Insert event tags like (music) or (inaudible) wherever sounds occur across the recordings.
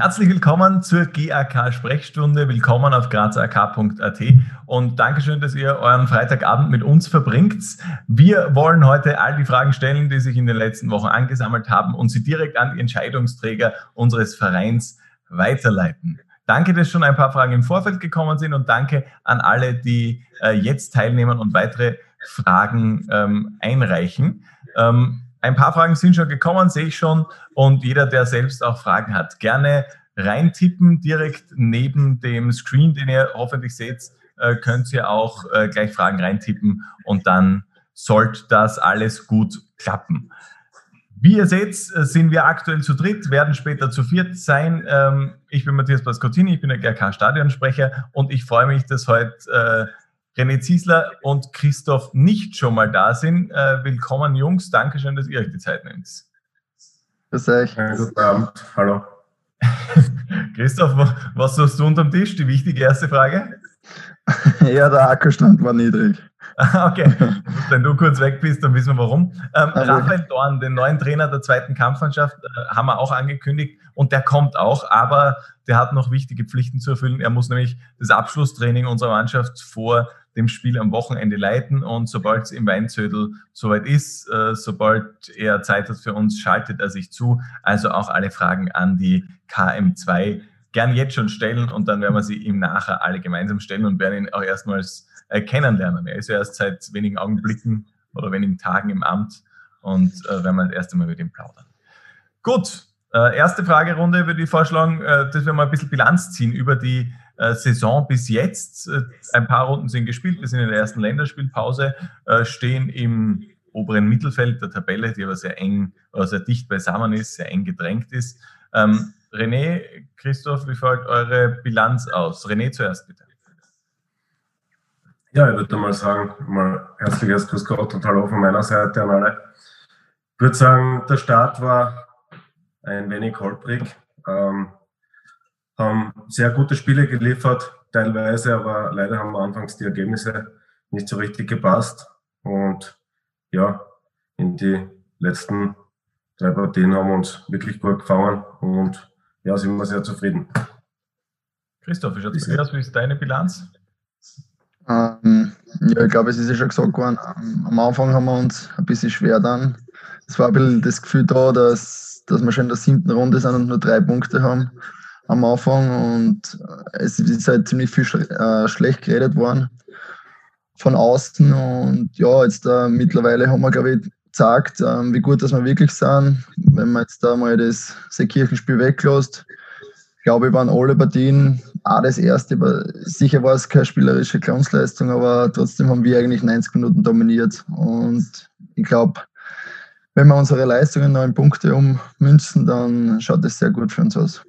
Herzlich willkommen zur GAK Sprechstunde. Willkommen auf grazak.at und Dankeschön, dass ihr euren Freitagabend mit uns verbringt. Wir wollen heute all die Fragen stellen, die sich in den letzten Wochen angesammelt haben und sie direkt an die Entscheidungsträger unseres Vereins weiterleiten. Danke, dass schon ein paar Fragen im Vorfeld gekommen sind und danke an alle, die äh, jetzt teilnehmen und weitere Fragen ähm, einreichen. Ähm, ein paar Fragen sind schon gekommen, sehe ich schon. Und jeder, der selbst auch Fragen hat, gerne reintippen. Direkt neben dem Screen, den ihr hoffentlich seht, äh, könnt ihr auch äh, gleich Fragen reintippen und dann sollte das alles gut klappen. Wie ihr seht, äh, sind wir aktuell zu dritt, werden später zu viert sein. Ähm, ich bin Matthias Pascottini, ich bin der GRK-Stadionsprecher und ich freue mich, dass heute René Ziesler und Christoph nicht schon mal da sind. Äh, willkommen, Jungs. Dankeschön, dass ihr euch die Zeit nehmt. Grüß euch. guten Abend. Hallo. (laughs) Christoph, was suchst du unterm Tisch? Die wichtige erste Frage. (laughs) ja, der Akkustand war niedrig. (laughs) okay, wenn du kurz weg bist, dann wissen wir warum. Ähm, also, Raphael Dorn, den neuen Trainer der zweiten Kampfmannschaft, äh, haben wir auch angekündigt und der kommt auch, aber der hat noch wichtige Pflichten zu erfüllen. Er muss nämlich das Abschlusstraining unserer Mannschaft vor dem Spiel am Wochenende leiten und sobald es im Weinzödel soweit ist, äh, sobald er Zeit hat für uns, schaltet er sich zu. Also auch alle Fragen an die KM2 gern jetzt schon stellen und dann werden wir sie ihm nachher alle gemeinsam stellen und werden ihn auch erstmals äh, kennenlernen. Er ist ja erst seit wenigen Augenblicken oder wenigen Tagen im Amt und äh, werden wir das erste Mal mit ihm plaudern. Gut, äh, erste Fragerunde würde ich vorschlagen, äh, dass wir mal ein bisschen Bilanz ziehen über die äh, Saison bis jetzt. Äh, ein paar Runden sind gespielt, wir sind in der ersten Länderspielpause, äh, stehen im oberen Mittelfeld der Tabelle, die aber sehr eng oder sehr dicht beisammen ist, sehr eng gedrängt ist. Ähm, René, Christoph, wie fällt eure Bilanz aus? René zuerst bitte. Ja, ich würde mal sagen, mal herzliches Grüß Gott und Hallo von meiner Seite an alle. Ich würde sagen, der Start war ein wenig holprig. Ähm, haben sehr gute Spiele geliefert, teilweise, aber leider haben anfangs die Ergebnisse nicht so richtig gepasst. Und ja, in die letzten drei Partien haben wir uns wirklich gut gefangen und ja, sind wir sehr zufrieden. Christoph, wie schaut es aus? Wie ist deine Bilanz? Ähm, ja, ich glaube, es ist ja schon gesagt worden. Am Anfang haben wir uns ein bisschen schwer dann. Es war ein bisschen das Gefühl da, dass, dass wir schon in der siebten Runde sind und nur drei Punkte haben am Anfang und es ist halt ziemlich viel äh, schlecht geredet worden von außen und ja, jetzt äh, mittlerweile haben wir, glaube ich, gezeigt, äh, wie gut dass wir wirklich sind. Wenn man jetzt da mal das Seekirchenspiel weglässt, glaube ich, waren alle Partien auch das erste. Sicher war es keine spielerische Glanzleistung, aber trotzdem haben wir eigentlich 90 Minuten dominiert und ich glaube, wenn wir unsere Leistungen in Punkte ummünzen, dann schaut es sehr gut für uns aus.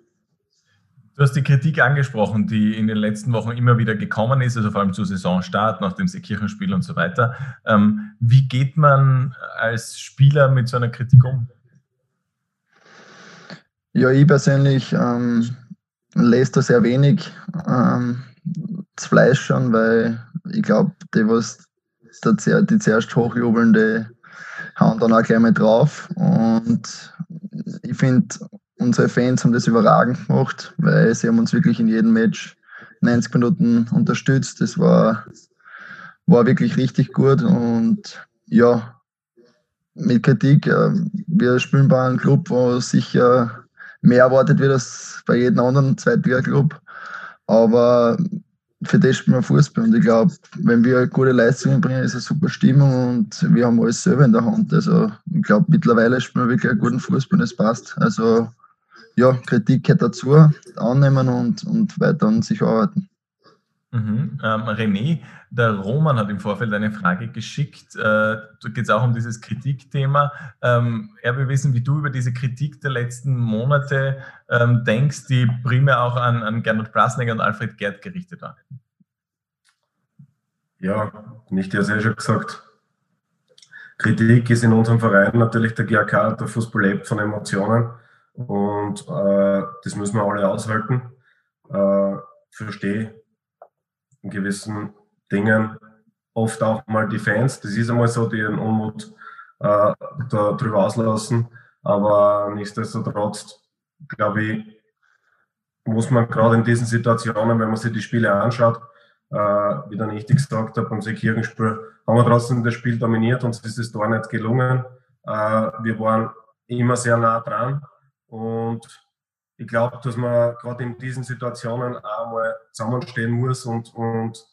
Du hast die Kritik angesprochen, die in den letzten Wochen immer wieder gekommen ist, also vor allem zu Saisonstart, nach dem Seekirchenspiel und so weiter. Ähm, wie geht man als Spieler mit so einer Kritik um? Ja, ich persönlich ähm, lese da sehr wenig ähm, das Fleisch schon, weil ich glaube, die, was die zuerst hochjubelnde, hauen dann auch gleich mal drauf. Und ich finde, unsere Fans haben das überragend gemacht, weil sie haben uns wirklich in jedem Match 90 Minuten unterstützt. Das war, war wirklich richtig gut und ja, mit Kritik, äh, wir spielen bei einem Club, wo sicher mehr erwartet wird als bei jedem anderen Zweitliga-Club, aber für das spielen wir Fußball und ich glaube, wenn wir gute Leistungen bringen, ist eine super Stimmung und wir haben alles selber in der Hand. Also ich glaube, mittlerweile spielen wir wirklich einen guten Fußball und es passt. Also ja, Kritik gehört dazu, annehmen und, und weiter an sich arbeiten. Mhm. Ähm, René, der Roman hat im Vorfeld eine Frage geschickt. Äh, da geht es auch um dieses Kritikthema. Ähm, er will wissen, wie du über diese Kritik der letzten Monate ähm, denkst, die primär auch an, an Gernot Blasnegger und Alfred Gerd gerichtet war. Ja, nicht ja sehr schon gesagt. Kritik ist in unserem Verein natürlich der GAK, der Fußball lebt von Emotionen. Und äh, das müssen wir alle aushalten. Äh, verstehe in gewissen Dingen oft auch mal die Fans. Das ist einmal so, die ihren Unmut äh, darüber auslassen. Aber nichtsdestotrotz, glaube ich, muss man gerade in diesen Situationen, wenn man sich die Spiele anschaut, äh, wie dann ich gesagt habe, beim Seekirchenspiel, haben wir trotzdem das Spiel dominiert, uns ist es da nicht gelungen. Äh, wir waren immer sehr nah dran und ich glaube, dass man gerade in diesen Situationen auch mal zusammenstehen muss und, und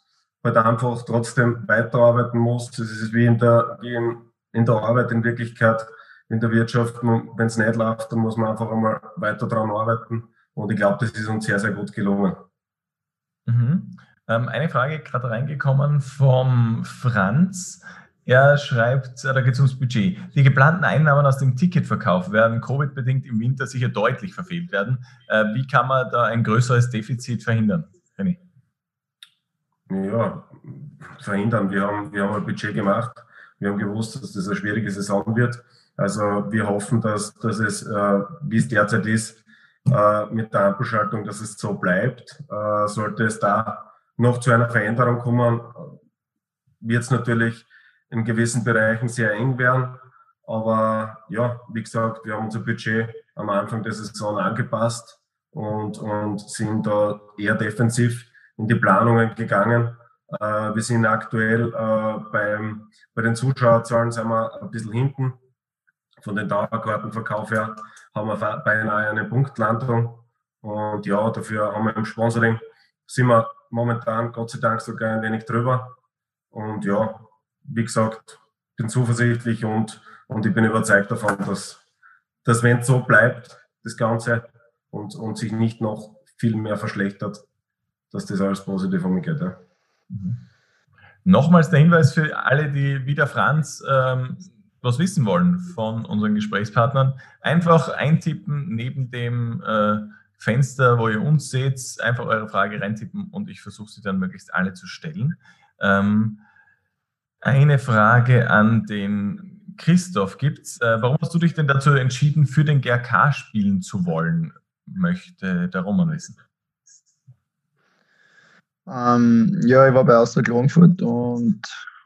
halt einfach trotzdem weiterarbeiten muss. Das ist wie in der, wie in, in der Arbeit in Wirklichkeit, in der Wirtschaft. Wenn es nicht läuft, dann muss man einfach einmal weiter daran arbeiten. Und ich glaube, das ist uns sehr, sehr gut gelungen. Mhm. Ähm, eine Frage gerade reingekommen vom Franz. Er schreibt, äh, da geht es ums Budget. Die geplanten Einnahmen aus dem Ticketverkauf werden Covid-bedingt im Winter sicher deutlich verfehlt werden. Äh, wie kann man da ein größeres Defizit verhindern? René? Ja, verhindern. Wir haben, wir haben ein Budget gemacht. Wir haben gewusst, dass das eine schwierige Saison wird. Also wir hoffen, dass, dass es, äh, wie es derzeit ist, äh, mit der Ampelschaltung, dass es so bleibt. Äh, sollte es da noch zu einer Veränderung kommen, wird es natürlich in gewissen Bereichen sehr eng werden. Aber ja, wie gesagt, wir haben unser Budget am Anfang der Saison angepasst und, und sind da eher defensiv in die Planungen gegangen. Äh, wir sind aktuell äh, beim, bei den Zuschauerzahlen sind wir ein bisschen hinten. Von den Dauerkartenverkauf her haben wir beinahe eine Punktlandung. Und ja, dafür haben wir im Sponsoring, sind wir momentan Gott sei Dank sogar ein wenig drüber. Und ja, wie gesagt, bin zuversichtlich und, und ich bin überzeugt davon, dass, dass wenn es so bleibt, das Ganze, und, und sich nicht noch viel mehr verschlechtert, dass das alles positiv umgeht. Ja. Mhm. Nochmals der Hinweis für alle, die wie der Franz ähm, was wissen wollen von unseren Gesprächspartnern. Einfach eintippen neben dem äh, Fenster, wo ihr uns seht, einfach eure Frage reintippen und ich versuche sie dann möglichst alle zu stellen. Ähm, eine Frage an den Christoph gibt's. Äh, warum hast du dich denn dazu entschieden, für den GRK spielen zu wollen? Möchte der Roman wissen. Ähm, ja, ich war bei Austria Klagenfurt und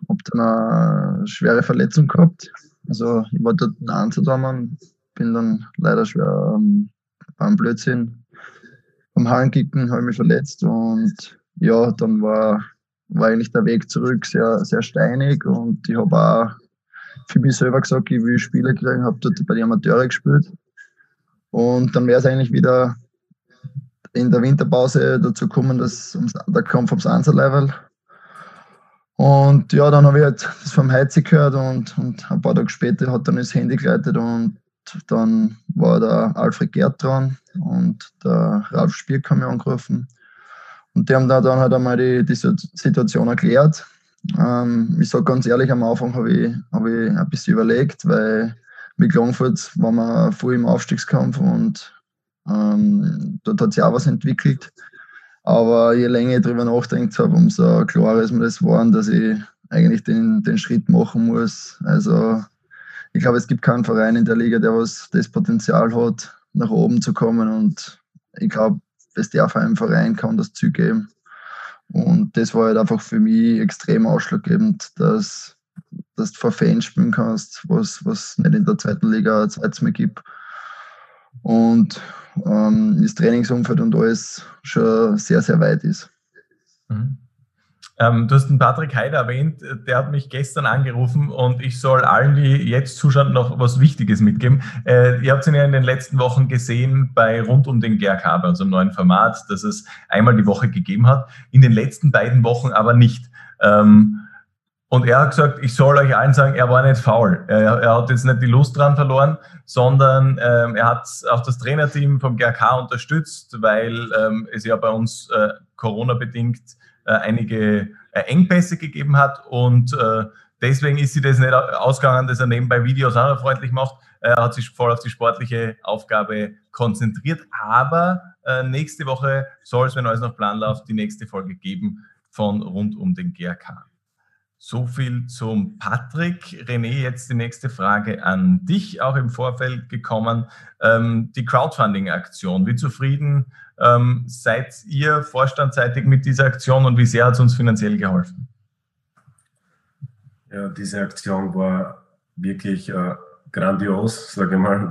habe dann eine schwere Verletzung gehabt. Also ich war dort Einzeldamen, bin dann leider schwer ähm, beim Blödsinn am Hallenkicken, habe mich verletzt und ja, dann war war eigentlich der Weg zurück sehr, sehr steinig und ich habe auch für mich selber gesagt, ich will Spiele kriegen, habe dort bei den Amateuren gespielt. Und dann wäre es eigentlich wieder in der Winterpause dazu gekommen, dass der Kampf aufs Einzellevel. Und ja, dann habe ich halt das vom Heizi gehört und, und ein paar Tage später hat dann das Handy geleitet und dann war der Alfred Gerd dran und der Ralf Spierk haben mich angerufen. Und die haben da dann halt einmal die, die Situation erklärt. Ähm, ich sage ganz ehrlich, am Anfang habe ich, hab ich ein bisschen überlegt, weil mit Klangfurt waren wir voll im Aufstiegskampf und ähm, dort hat sich auch was entwickelt. Aber je länger ich darüber nachdenkt habe, umso klarer ist mir das geworden, dass ich eigentlich den, den Schritt machen muss. Also ich glaube, es gibt keinen Verein in der Liga, der was das Potenzial hat, nach oben zu kommen. Und ich glaube, das darf einem Verein kann das zugeben. Und das war halt einfach für mich extrem ausschlaggebend, dass, dass du vor Fans spielen kannst, was, was nicht in der zweiten Liga zweites mehr gibt. Und ähm, das Trainingsumfeld und alles schon sehr, sehr weit ist. Mhm. Ähm, du hast den Patrick Heider erwähnt, der hat mich gestern angerufen und ich soll allen, die jetzt zuschauen, noch was Wichtiges mitgeben. Äh, ihr habt ihn ja in den letzten Wochen gesehen bei Rund um den GRK, bei unserem neuen Format, das es einmal die Woche gegeben hat, in den letzten beiden Wochen aber nicht. Ähm, und er hat gesagt, ich soll euch allen sagen, er war nicht faul. Er, er hat jetzt nicht die Lust dran verloren, sondern ähm, er hat auch das Trainerteam vom GRK unterstützt, weil ähm, es ja bei uns äh, Corona-bedingt äh, einige äh, Engpässe gegeben hat und äh, deswegen ist sie das nicht ausgegangen, dass er nebenbei Videos auch noch freundlich macht. Er hat sich voll auf die sportliche Aufgabe konzentriert, aber nächste Woche soll es, wenn alles nach Plan läuft, die nächste Folge geben von rund um den GRK. So viel zum Patrick. René, jetzt die nächste Frage an dich, auch im Vorfeld gekommen. Ähm, die Crowdfunding-Aktion, wie zufrieden ähm, seid ihr vorstandseitig mit dieser Aktion und wie sehr hat es uns finanziell geholfen? Ja, diese Aktion war wirklich äh, grandios, sage ich mal.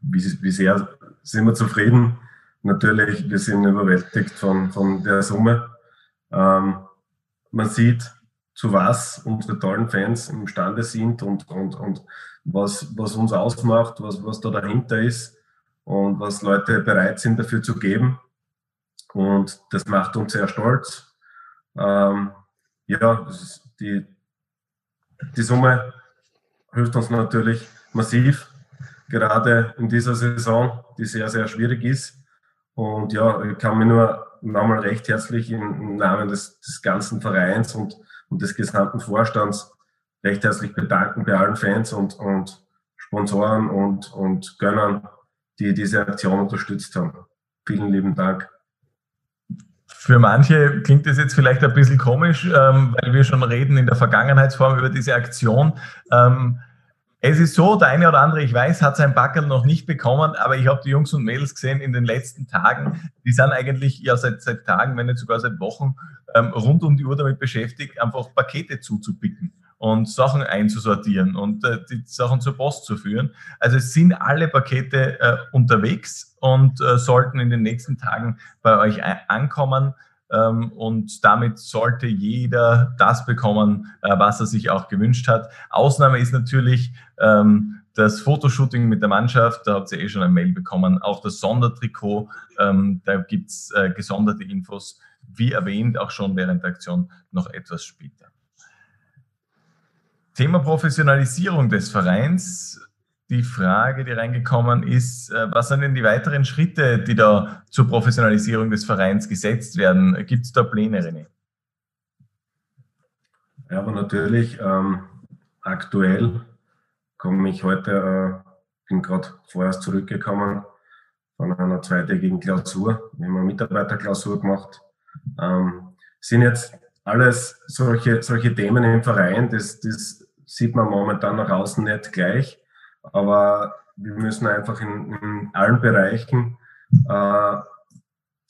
Wie, wie sehr sind wir zufrieden natürlich, wir sind überwältigt von, von der Summe. Ähm, man sieht, zu was unsere tollen Fans imstande sind und, und, und was, was uns ausmacht, was, was da dahinter ist und was Leute bereit sind dafür zu geben. Und das macht uns sehr stolz. Ähm, ja, die, die Summe hilft uns natürlich massiv, gerade in dieser Saison, die sehr, sehr schwierig ist. Und ja, ich kann mich nur nochmal recht herzlich im, Namen des, des ganzen Vereins und, und des gesamten Vorstands recht herzlich bedanken bei allen Fans und, und Sponsoren und, und Gönnern, die diese Aktion unterstützt haben. Vielen lieben Dank. Für manche klingt das jetzt vielleicht ein bisschen komisch, ähm, weil wir schon reden in der Vergangenheitsform über diese Aktion. Ähm, es ist so, der eine oder andere, ich weiß, hat sein Backel noch nicht bekommen, aber ich habe die Jungs und Mädels gesehen in den letzten Tagen. Die sind eigentlich ja seit, seit Tagen, wenn nicht sogar seit Wochen, ähm, rund um die Uhr damit beschäftigt, einfach Pakete zuzupicken und Sachen einzusortieren und äh, die Sachen zur Post zu führen. Also es sind alle Pakete äh, unterwegs und äh, sollten in den nächsten Tagen bei euch ankommen. Ähm, und damit sollte jeder das bekommen, äh, was er sich auch gewünscht hat. Ausnahme ist natürlich ähm, das Fotoshooting mit der Mannschaft, da habt ihr eh schon ein Mail bekommen, auch das Sondertrikot, ähm, da gibt es äh, gesonderte Infos, wie erwähnt, auch schon während der Aktion noch etwas später. Thema Professionalisierung des Vereins die Frage, die reingekommen ist, äh, was sind denn die weiteren Schritte, die da zur Professionalisierung des Vereins gesetzt werden? Gibt es da Pläne, René? Ja, aber natürlich, ähm, aktuell komme ich heute, äh, bin gerade vorerst zurückgekommen von einer zweitägigen Klausur. Wir haben eine Mitarbeiterklausur gemacht. Ähm, sind jetzt alles solche, solche Themen im Verein, das, das sieht man momentan nach außen nicht gleich. Aber wir müssen einfach in, in allen Bereichen äh,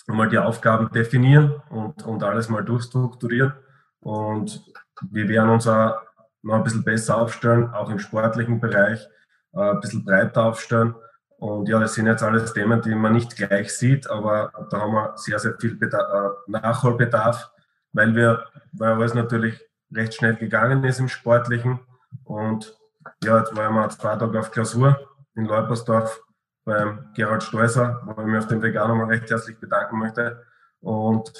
mal die Aufgaben definieren und, und alles mal durchstrukturieren. Und wir werden uns auch noch ein bisschen besser aufstellen, auch im sportlichen Bereich, äh, ein bisschen breiter aufstellen. Und ja, das sind jetzt alles Themen, die man nicht gleich sieht, aber da haben wir sehr, sehr viel Bedarf, äh, Nachholbedarf, weil wir, weil alles natürlich recht schnell gegangen ist im Sportlichen. Und ja, jetzt waren wir zwei Tage auf Klausur in Leupersdorf beim Gerald Steuser, wo ich mich auf dem Weg auch nochmal recht herzlich bedanken möchte. Und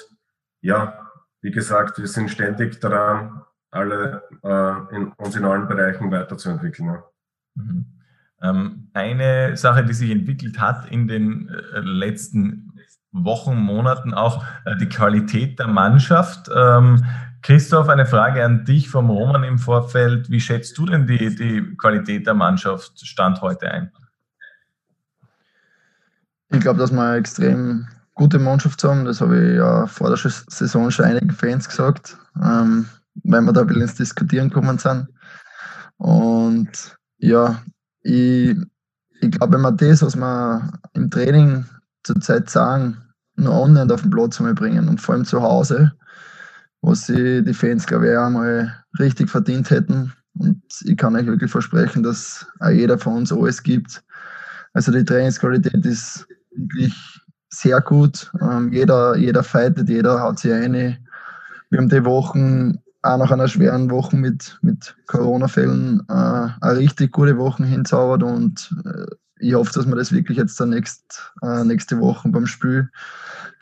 ja, wie gesagt, wir sind ständig daran, alle äh, in, uns in allen Bereichen weiterzuentwickeln. Ja. Mhm. Ähm, eine Sache, die sich entwickelt hat in den äh, letzten Wochen, Monaten auch, äh, die Qualität der Mannschaft. Ähm, Christoph, eine Frage an dich vom Roman im Vorfeld. Wie schätzt du denn die, die Qualität der Mannschaft Stand heute ein? Ich glaube, dass wir eine extrem gute Mannschaft haben. Das habe ich ja vor der Saison schon einigen Fans gesagt, ähm, weil wir da ein bisschen ins Diskutieren gekommen sind. Und ja, ich, ich glaube, wenn wir das, was wir im Training zurzeit sagen, nur annähernd auf den Platz bringen und vor allem zu Hause, was sie die Fans, glaube ich, auch einmal richtig verdient hätten. Und ich kann euch wirklich versprechen, dass auch jeder von uns alles gibt. Also die Trainingsqualität ist wirklich sehr gut. Ähm, jeder, jeder fightet, jeder haut sich eine. Wir haben die Wochen, auch nach einer schweren Woche mit, mit Corona-Fällen, äh, eine richtig gute Woche hinzaubert und äh, ich hoffe, dass wir das wirklich jetzt dann nächst, äh, nächste Woche beim Spiel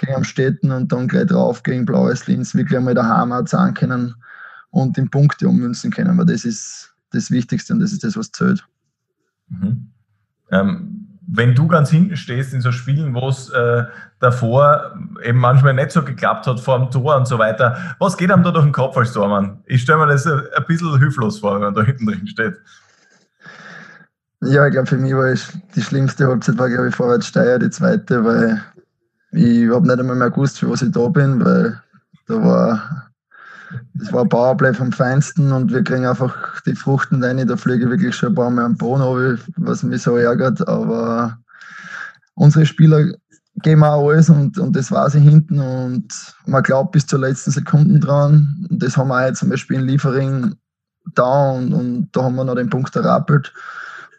gegen Amstetten und dann gleich drauf gegen Blaues Linz wirklich einmal daheim auch zahlen können und in Punkte ummünzen können, weil das ist das Wichtigste und das ist das, was zählt. Mhm. Ähm, wenn du ganz hinten stehst in so Spielen, wo es äh, davor eben manchmal nicht so geklappt hat vor dem Tor und so weiter, was geht einem da durch den Kopf als Tormann? Ich stelle mir das ein bisschen hilflos vor, wenn man da hinten drin steht. Ja, ich glaube, für mich war es die schlimmste Halbzeit, war, glaube ich, Vorwärts Steier, die zweite, weil ich habe nicht einmal mehr gewusst, für was ich da bin, weil da war, das war Powerplay vom Feinsten und wir kriegen einfach die Fruchten rein. Da fliege ich wirklich schon ein paar Mal am Boden was mich so ärgert. Aber unsere Spieler geben auch alles und, und das war sie hinten und man glaubt bis zur letzten Sekunde dran. Und das haben wir auch jetzt zum Beispiel in Liefering da und, und da haben wir noch den Punkt errappelt.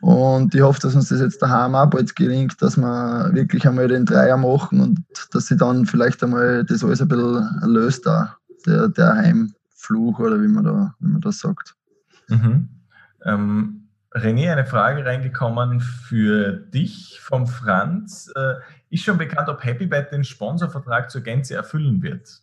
Und ich hoffe, dass uns das jetzt daheim auch bald gelingt, dass wir wirklich einmal den Dreier machen und dass sie dann vielleicht einmal das alles ein bisschen löst, da, der, der Heimfluch oder wie man, da, wie man das sagt. Mhm. Ähm, René, eine Frage reingekommen für dich vom Franz. Äh, ist schon bekannt, ob HappyBet den Sponsorvertrag zur Gänze erfüllen wird?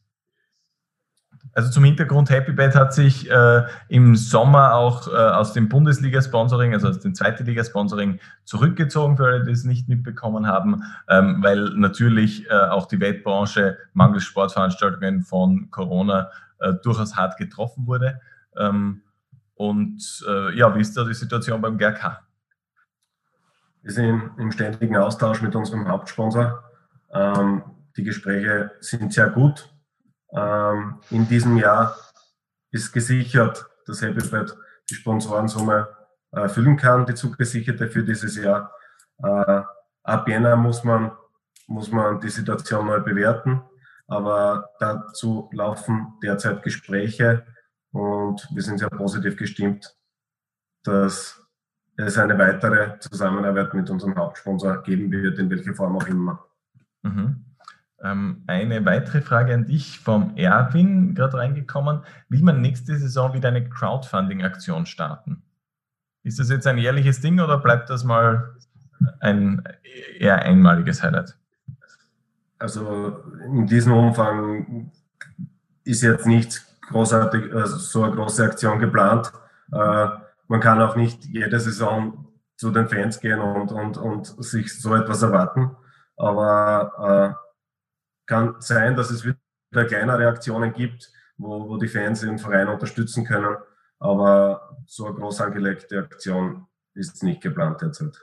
Also zum Hintergrund, HappyBet hat sich äh, im Sommer auch äh, aus dem Bundesliga-Sponsoring, also aus dem Zweite Liga-Sponsoring zurückgezogen, für alle, die es nicht mitbekommen haben, ähm, weil natürlich äh, auch die Wettbranche mangels Sportveranstaltungen von Corona äh, durchaus hart getroffen wurde. Ähm, und äh, ja, wie ist da die Situation beim GRK? Wir sind im ständigen Austausch mit unserem Hauptsponsor. Ähm, die Gespräche sind sehr gut ähm, in diesem Jahr ist gesichert, dass HappyBet die Sponsorensumme erfüllen kann, die zugesicherte für dieses Jahr. Äh, ab Jänner muss man, muss man die Situation neu bewerten, aber dazu laufen derzeit Gespräche und wir sind sehr positiv gestimmt, dass es eine weitere Zusammenarbeit mit unserem Hauptsponsor geben wird, in welcher Form auch immer. Mhm. Ähm, eine weitere Frage an dich vom Erwin, gerade reingekommen. Will man nächste Saison wieder eine Crowdfunding-Aktion starten? Ist das jetzt ein jährliches Ding oder bleibt das mal ein eher einmaliges Highlight? Also in diesem Umfang ist jetzt nicht großartig, also so eine große Aktion geplant. Äh, man kann auch nicht jede Saison zu den Fans gehen und, und, und sich so etwas erwarten. Aber äh, kann sein, dass es wieder kleinere Aktionen gibt, wo, wo die Fans den Verein unterstützen können. Aber so eine groß angelegte Aktion ist nicht geplant derzeit.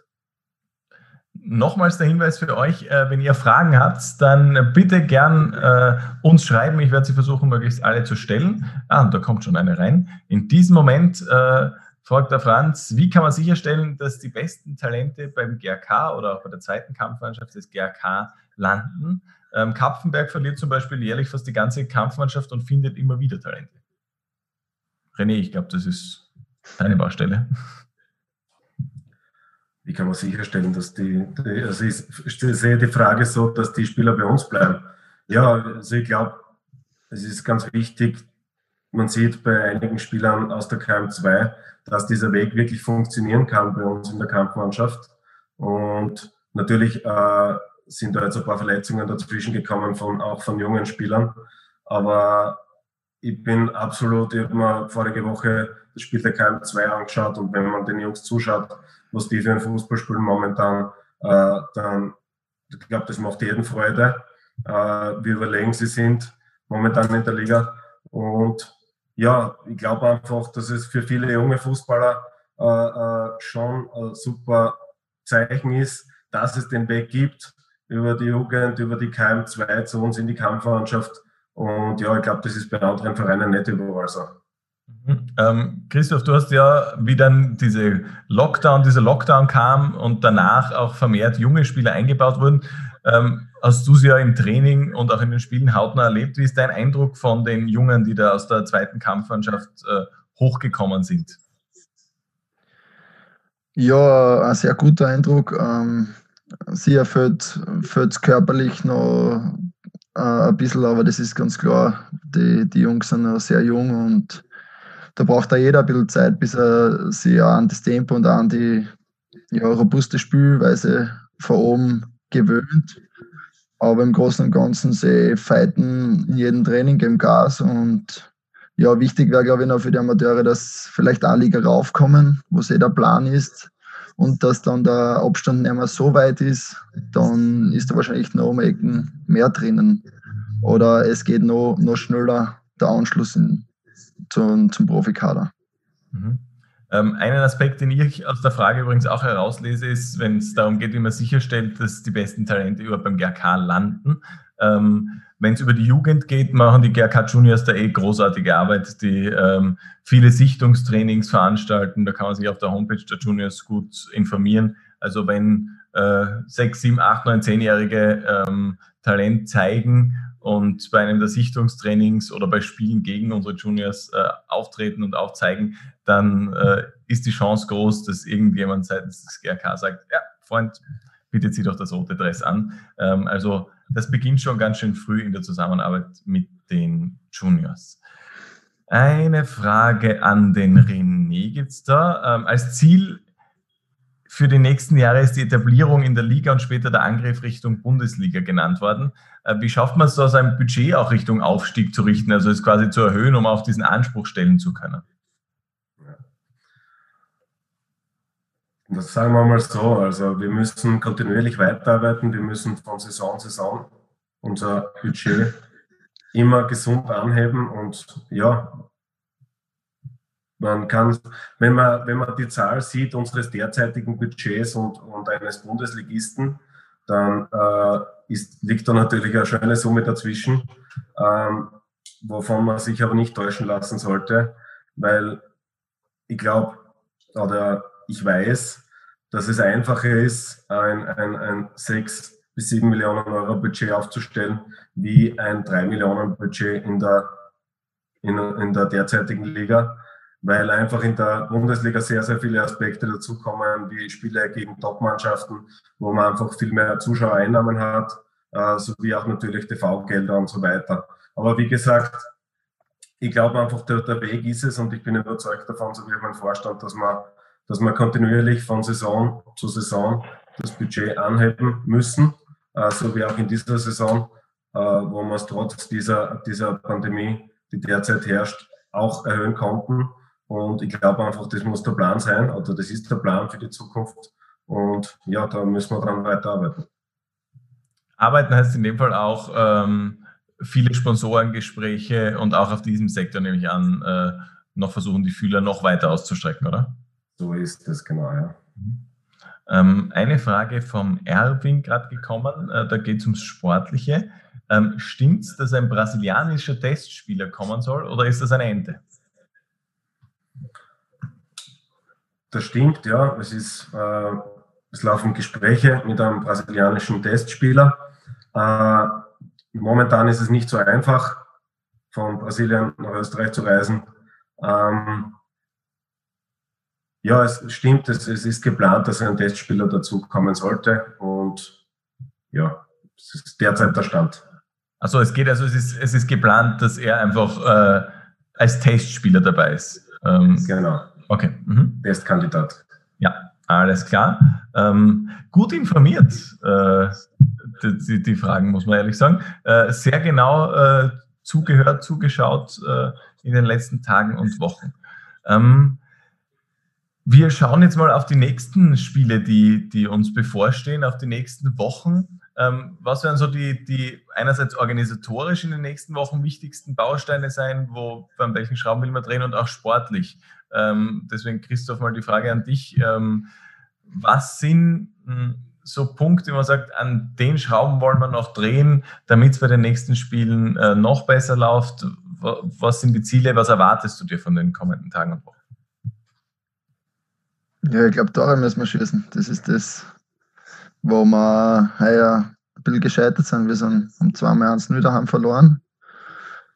Nochmals der Hinweis für euch, äh, wenn ihr Fragen habt, dann bitte gern äh, uns schreiben. Ich werde sie versuchen, möglichst alle zu stellen. Ah, und da kommt schon eine rein. In diesem Moment äh, fragt der Franz, wie kann man sicherstellen, dass die besten Talente beim GRK oder auch bei der zweiten Kampfmannschaft des GRK landen? Ähm, Kapfenberg verliert zum Beispiel jährlich fast die ganze Kampfmannschaft und findet immer wieder Talente. René, ich glaube, das ist deine Baustelle. Wie kann man sicherstellen, dass die, die also ich sehe die Frage so, dass die Spieler bei uns bleiben. Ja, also ich glaube, es ist ganz wichtig, man sieht bei einigen Spielern aus der KM2, dass dieser Weg wirklich funktionieren kann bei uns in der Kampfmannschaft. Und natürlich äh, sind da jetzt ein paar Verletzungen dazwischen gekommen, von, auch von jungen Spielern. Aber ich bin absolut, ich habe mir vorige Woche das Spiel der KM2 angeschaut und wenn man den Jungs zuschaut, was die für ein Fußball spielen momentan, äh, dann, ich glaube, das macht jeden Freude, äh, wie überlegen sie sind momentan in der Liga. Und ja, ich glaube einfach, dass es für viele junge Fußballer äh, äh schon ein super Zeichen ist, dass es den Weg gibt über die Jugend, über die KM2 zu uns in die Kampfmannschaft. Und ja, ich glaube, das ist bei anderen Vereinen nicht überall so. Mhm. Ähm, Christoph, du hast ja, wie dann diese Lockdown, dieser Lockdown kam und danach auch vermehrt junge Spieler eingebaut wurden, ähm, hast du sie ja im Training und auch in den Spielen hautnah erlebt. Wie ist dein Eindruck von den Jungen, die da aus der zweiten Kampfmannschaft äh, hochgekommen sind? Ja, ein sehr guter Eindruck. Ähm, sie erfüllt es körperlich noch äh, ein bisschen, aber das ist ganz klar. Die, die Jungs sind noch sehr jung und da braucht auch jeder ein bisschen Zeit, bis er sich auch an das Tempo und an die ja, robuste Spielweise von oben gewöhnt. Aber im Großen und Ganzen sie fighten in jedem Training, geben Gas und ja, wichtig wäre, glaube ich, noch für die Amateure, dass vielleicht eine Liga raufkommen, wo eh der Plan ist, und dass dann der Abstand nicht mehr so weit ist, dann ist da wahrscheinlich noch um Ecken mehr drinnen. Oder es geht noch, noch schneller der Anschluss in, zum, zum Profikader. Mhm. Ähm, einen Aspekt, den ich aus der Frage übrigens auch herauslese, ist, wenn es darum geht, wie man sicherstellt, dass die besten Talente überhaupt beim GRK landen. Ähm, wenn es über die Jugend geht, machen die GRK Juniors da eh großartige Arbeit, die ähm, viele Sichtungstrainings veranstalten. Da kann man sich auf der Homepage der Juniors gut informieren. Also wenn äh, sechs, sieben, acht, neun, zehnjährige ähm, Talent zeigen und bei einem der Sichtungstrainings oder bei Spielen gegen unsere Juniors äh, auftreten und aufzeigen, dann äh, ist die Chance groß, dass irgendjemand seitens des GRK sagt, ja, Freund, bitte zieh doch das rote Dress an. Ähm, also das beginnt schon ganz schön früh in der Zusammenarbeit mit den Juniors. Eine Frage an den René gibt es da. Ähm, als Ziel für die nächsten Jahre ist die Etablierung in der Liga und später der Angriff Richtung Bundesliga genannt worden. Äh, wie schafft man es so, sein Budget auch Richtung Aufstieg zu richten, also es quasi zu erhöhen, um auf diesen Anspruch stellen zu können? Das sagen wir mal so. Also wir müssen kontinuierlich weiterarbeiten. Wir müssen von Saison zu Saison unser Budget immer gesund anheben und ja, man kann, wenn man, wenn man die Zahl sieht unseres derzeitigen Budgets und, und eines Bundesligisten, dann äh, ist, liegt da natürlich eine schöne Summe dazwischen, ähm, wovon man sich aber nicht täuschen lassen sollte, weil ich glaube oder ich weiß, dass es einfacher ist, ein, ein, ein 6 bis 7 Millionen Euro Budget aufzustellen, wie ein 3 Millionen Budget in der, in, in der derzeitigen Liga weil einfach in der Bundesliga sehr, sehr viele Aspekte dazukommen, wie Spiele gegen Top-Mannschaften, wo man einfach viel mehr Zuschauereinnahmen hat, äh, sowie auch natürlich TV-Gelder und so weiter. Aber wie gesagt, ich glaube einfach, der, der Weg ist es und ich bin überzeugt davon, so wie auch mein Vorstand, dass man, dass man kontinuierlich von Saison zu Saison das Budget anheben müssen, äh, so wie auch in dieser Saison, äh, wo wir es trotz dieser, dieser Pandemie, die derzeit herrscht, auch erhöhen konnten. Und ich glaube einfach, das muss der Plan sein oder das ist der Plan für die Zukunft. Und ja, da müssen wir dran weiterarbeiten. Arbeiten heißt in dem Fall auch ähm, viele Sponsorengespräche und auch auf diesem Sektor nehme ich an, äh, noch versuchen, die Fühler noch weiter auszustrecken, oder? So ist es, genau, ja. Ähm, eine Frage vom Erwin gerade gekommen, äh, da geht es ums Sportliche. Ähm, Stimmt es, dass ein brasilianischer Testspieler kommen soll oder ist das eine Ente? Das stimmt, ja. Es, ist, äh, es laufen Gespräche mit einem brasilianischen Testspieler. Äh, momentan ist es nicht so einfach, von Brasilien nach Österreich zu reisen. Ähm, ja, es stimmt, es, es, ist geplant, dass ein Testspieler dazu kommen sollte. Und ja, es ist derzeit der Stand. Also es geht, also es ist, es ist geplant, dass er einfach äh, als Testspieler dabei ist. Ähm, genau. Okay. Mhm. Testkandidat. Ja, alles klar. Ähm, gut informiert, äh, die, die, Fragen, muss man ehrlich sagen. Äh, sehr genau äh, zugehört, zugeschaut äh, in den letzten Tagen und Wochen. Ähm, wir schauen jetzt mal auf die nächsten Spiele, die, die uns bevorstehen, auf die nächsten Wochen. Ähm, was werden so die, die einerseits organisatorisch in den nächsten Wochen wichtigsten Bausteine sein, wo, an welchen Schrauben will man drehen und auch sportlich? Ähm, deswegen, Christoph, mal die Frage an dich. Ähm, was sind hm, so Punkte, wo man sagt, an den Schrauben wollen wir noch drehen, damit es bei den nächsten Spielen äh, noch besser läuft? Was sind die Ziele? Was erwartest du dir von den kommenden Tagen und Wochen? Ja, ich glaube, daran müssen wir schießen. Das ist das, wo wir heuer ein bisschen gescheitert sind. Wir sind um zweimal eins nicht daheim verloren.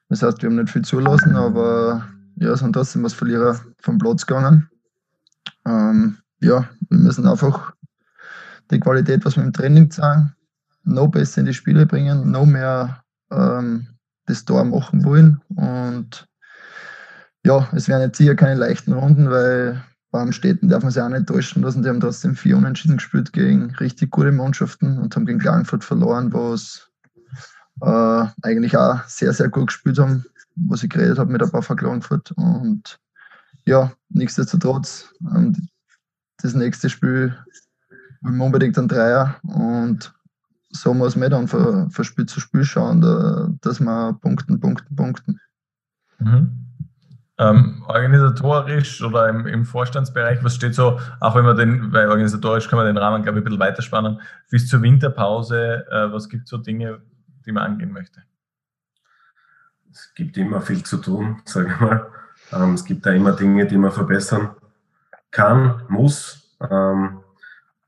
Das heißt, wir haben nicht viel zulassen, aber ja, sind trotzdem als Verlierer vom Platz gegangen. Ähm, ja, wir müssen einfach die Qualität, was wir im Training zeigen, noch besser in die Spiele bringen, noch mehr ähm, das Tor machen wollen. Und ja, es werden jetzt sicher keine leichten Runden, weil beim Städten darf man sich auch nicht täuschen lassen. Die haben trotzdem vier Unentschieden gespielt gegen richtig gute Mannschaften und haben gegen Klagenfurt verloren, was äh, eigentlich auch sehr, sehr gut gespielt haben was ich geredet habe mit ein paar Klagenfurt. Und ja, nichtsdestotrotz, ähm, das nächste Spiel wollen wir unbedingt ein Dreier und so muss man dann von, von Spiel zu Spiel schauen, da, dass wir punkten, punkten, punkten. Mhm. Ähm, organisatorisch oder im, im, Vorstandsbereich, was steht so, auch wenn man den, weil organisatorisch kann man den Rahmen, glaube ich, ein bisschen weiterspannen, bis zur Winterpause, äh, was gibt es so Dinge, die man angehen möchte? es gibt immer viel zu tun, (laughs) sage ich mal. Ähm, es gibt da immer Dinge, die man verbessern kann, muss. Ähm,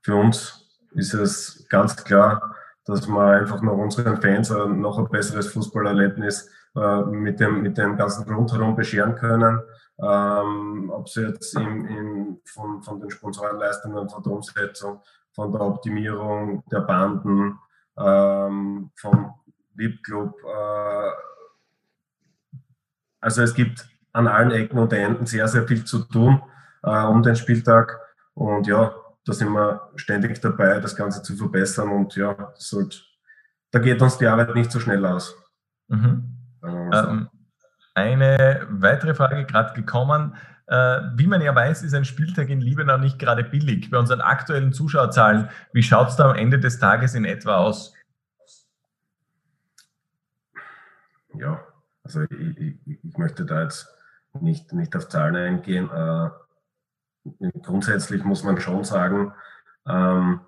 für uns ist es ganz klar, dass wir einfach noch unseren Fans noch ein besseres Fußballerlebnis äh, mit, dem, mit dem ganzen Rundherum bescheren können. Ähm, ob es jetzt im, im, von, von den Sponsorenleistungen, von der Umsetzung, von der Optimierung der Banden, ähm, vom VIP-Club. Äh, also es gibt an allen Ecken und Enden sehr, sehr viel zu tun äh, um den Spieltag. Und ja, da sind wir ständig dabei, das Ganze zu verbessern. Und ja, sollte, da geht uns die Arbeit nicht so schnell aus. Mhm. Ähm, eine weitere Frage gerade gekommen. Äh, wie man ja weiß, ist ein Spieltag in Liebenau nicht gerade billig. Bei unseren aktuellen Zuschauerzahlen, wie schaut es da am Ende des Tages in etwa aus? Ja, also ich, ich, ich möchte da jetzt nicht, nicht auf Zahlen eingehen. Äh, grundsätzlich muss man schon sagen, ähm,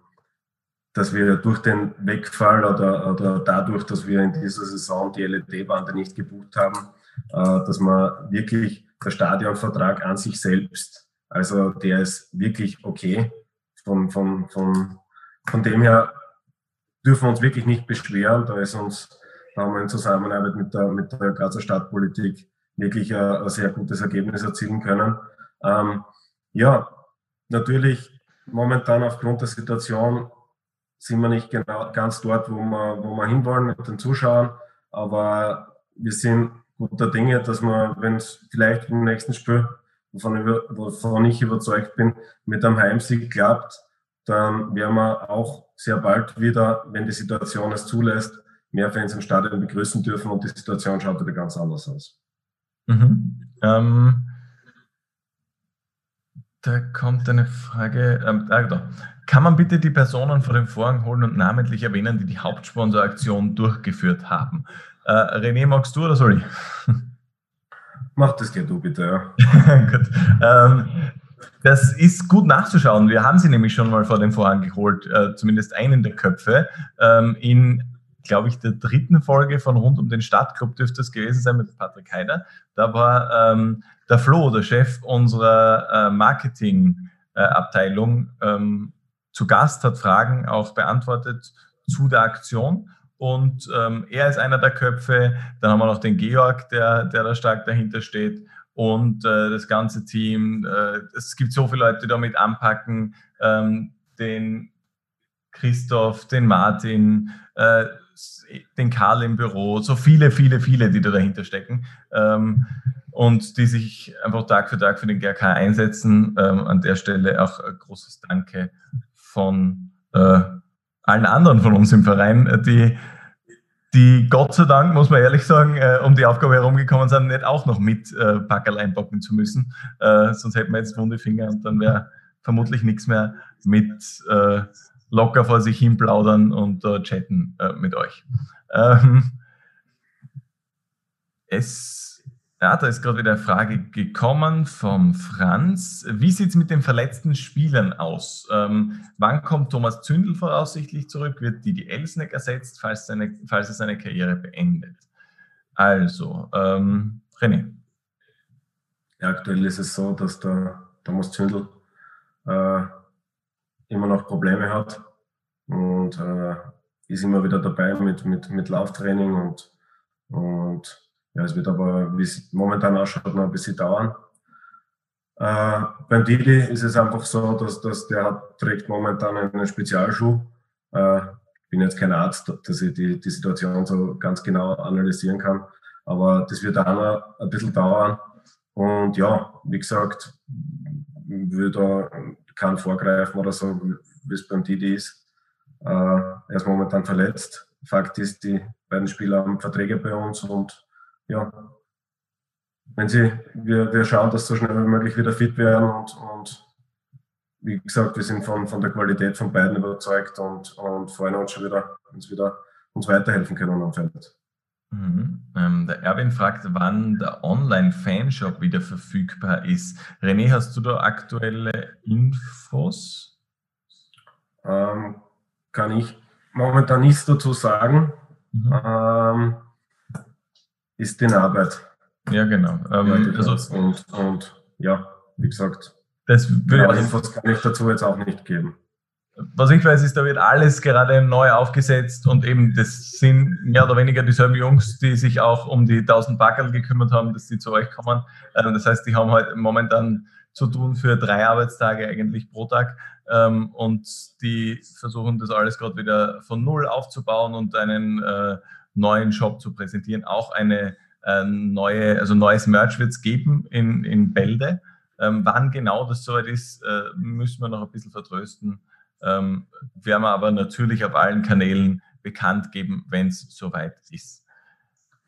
dass wir durch den Wegfall oder, oder dadurch, dass wir in dieser Saison die LED-Bande nicht gebucht haben, äh, dass man wirklich der Stadionvertrag an sich selbst, also der ist wirklich okay. Von, von, von, von dem her dürfen wir uns wirklich nicht beschweren. Da ist uns, da haben wir in Zusammenarbeit mit der, mit der Grazer Stadtpolitik wirklich ein, ein sehr gutes Ergebnis erzielen können. Ähm, ja, natürlich momentan aufgrund der Situation sind wir nicht genau ganz dort, wo wir, wo wir hinwollen mit den Zuschauern, aber wir sind guter Dinge, dass wir, wenn es vielleicht im nächsten Spiel, wovon, wovon ich überzeugt bin, mit einem Heimsieg klappt, dann werden wir auch sehr bald wieder, wenn die Situation es zulässt, mehr Fans im Stadion begrüßen dürfen und die Situation schaut wieder ganz anders aus. Mhm. Ähm, da kommt eine Frage. Ähm, ah, Kann man bitte die Personen vor dem Vorhang holen und namentlich erwähnen, die die Hauptsponsoraktion durchgeführt haben? Äh, René, magst du oder soll ich? (laughs) Mach das gerne du bitte, ja. (laughs) gut. Ähm, das ist gut nachzuschauen. Wir haben sie nämlich schon mal vor dem Vorhang geholt, äh, zumindest einen der Köpfe. Ähm, in glaube ich, der dritten Folge von Rund um den Stadtclub dürfte es gewesen sein mit Patrick Heider. Da war ähm, der Flo, der Chef unserer äh, Marketingabteilung, äh, ähm, zu Gast, hat Fragen auch beantwortet zu der Aktion. Und ähm, er ist einer der Köpfe. Dann haben wir noch den Georg, der, der da stark dahinter steht. Und äh, das ganze Team. Äh, es gibt so viele Leute, die damit anpacken. Ähm, den Christoph, den Martin, äh, den Karl im Büro, so viele, viele, viele, die da dahinter stecken ähm, und die sich einfach Tag für Tag für den GRK einsetzen. Ähm, an der Stelle auch ein großes Danke von äh, allen anderen von uns im Verein, die, die Gott sei Dank, muss man ehrlich sagen, äh, um die Aufgabe herumgekommen sind, nicht auch noch mit äh, Packerl einpacken zu müssen. Äh, sonst hätten wir jetzt wunde Finger und dann wäre vermutlich nichts mehr mit äh, locker vor sich hin plaudern und äh, chatten äh, mit euch. Ähm, es, ja, da ist gerade wieder eine Frage gekommen vom Franz. Wie sieht es mit den verletzten Spielern aus? Ähm, wann kommt Thomas Zündel voraussichtlich zurück? Wird Didi Elsneck ersetzt, falls, seine, falls er seine Karriere beendet? Also, ähm, René. Ja, aktuell ist es so, dass der Thomas Zündel äh, immer noch Probleme hat und äh, ist immer wieder dabei mit, mit, mit Lauftraining und, und ja, es wird aber, wie es momentan ausschaut, noch ein bisschen dauern. Äh, beim Didi ist es einfach so, dass, dass der hat, trägt momentan einen Spezialschuh. Äh, ich bin jetzt kein Arzt, dass ich die, die Situation so ganz genau analysieren kann, aber das wird auch noch ein bisschen dauern. Und ja, wie gesagt, würde kein vorgreifen oder so, wie es beim Didi ist. Äh, er ist momentan verletzt. Fakt ist, die beiden Spieler haben Verträge bei uns und ja, wenn sie, wir, wir schauen, dass so schnell wie möglich wieder fit werden und, und wie gesagt, wir sind von, von der Qualität von beiden überzeugt und, und freuen uns schon wieder, uns wieder uns weiterhelfen können am Feld. Mhm. Ähm, der Erwin fragt, wann der Online-Fanshop wieder verfügbar ist. René, hast du da aktuelle Infos? Ähm, kann ich momentan nichts dazu sagen. Mhm. Ähm, ist in Arbeit. Ja, genau. Ähm, also, und, und ja, wie gesagt, das genau, Infos kann ich dazu jetzt auch nicht geben. was ich weiß, ist, da wird alles gerade neu aufgesetzt und eben das sind mehr oder weniger dieselben Jungs, die sich auch um die 1000 Backel gekümmert haben, dass die zu euch kommen. Ähm, das heißt, die haben halt momentan zu tun für drei Arbeitstage eigentlich pro Tag ähm, und die versuchen das alles gerade wieder von Null aufzubauen und einen äh, neuen Shop zu präsentieren. Auch eine äh, neue, also neues Merch wird es geben in, in Bälde. Ähm, wann genau das soweit ist, äh, müssen wir noch ein bisschen vertrösten. Ähm, werden wir aber natürlich auf allen Kanälen bekannt geben, wenn es soweit ist.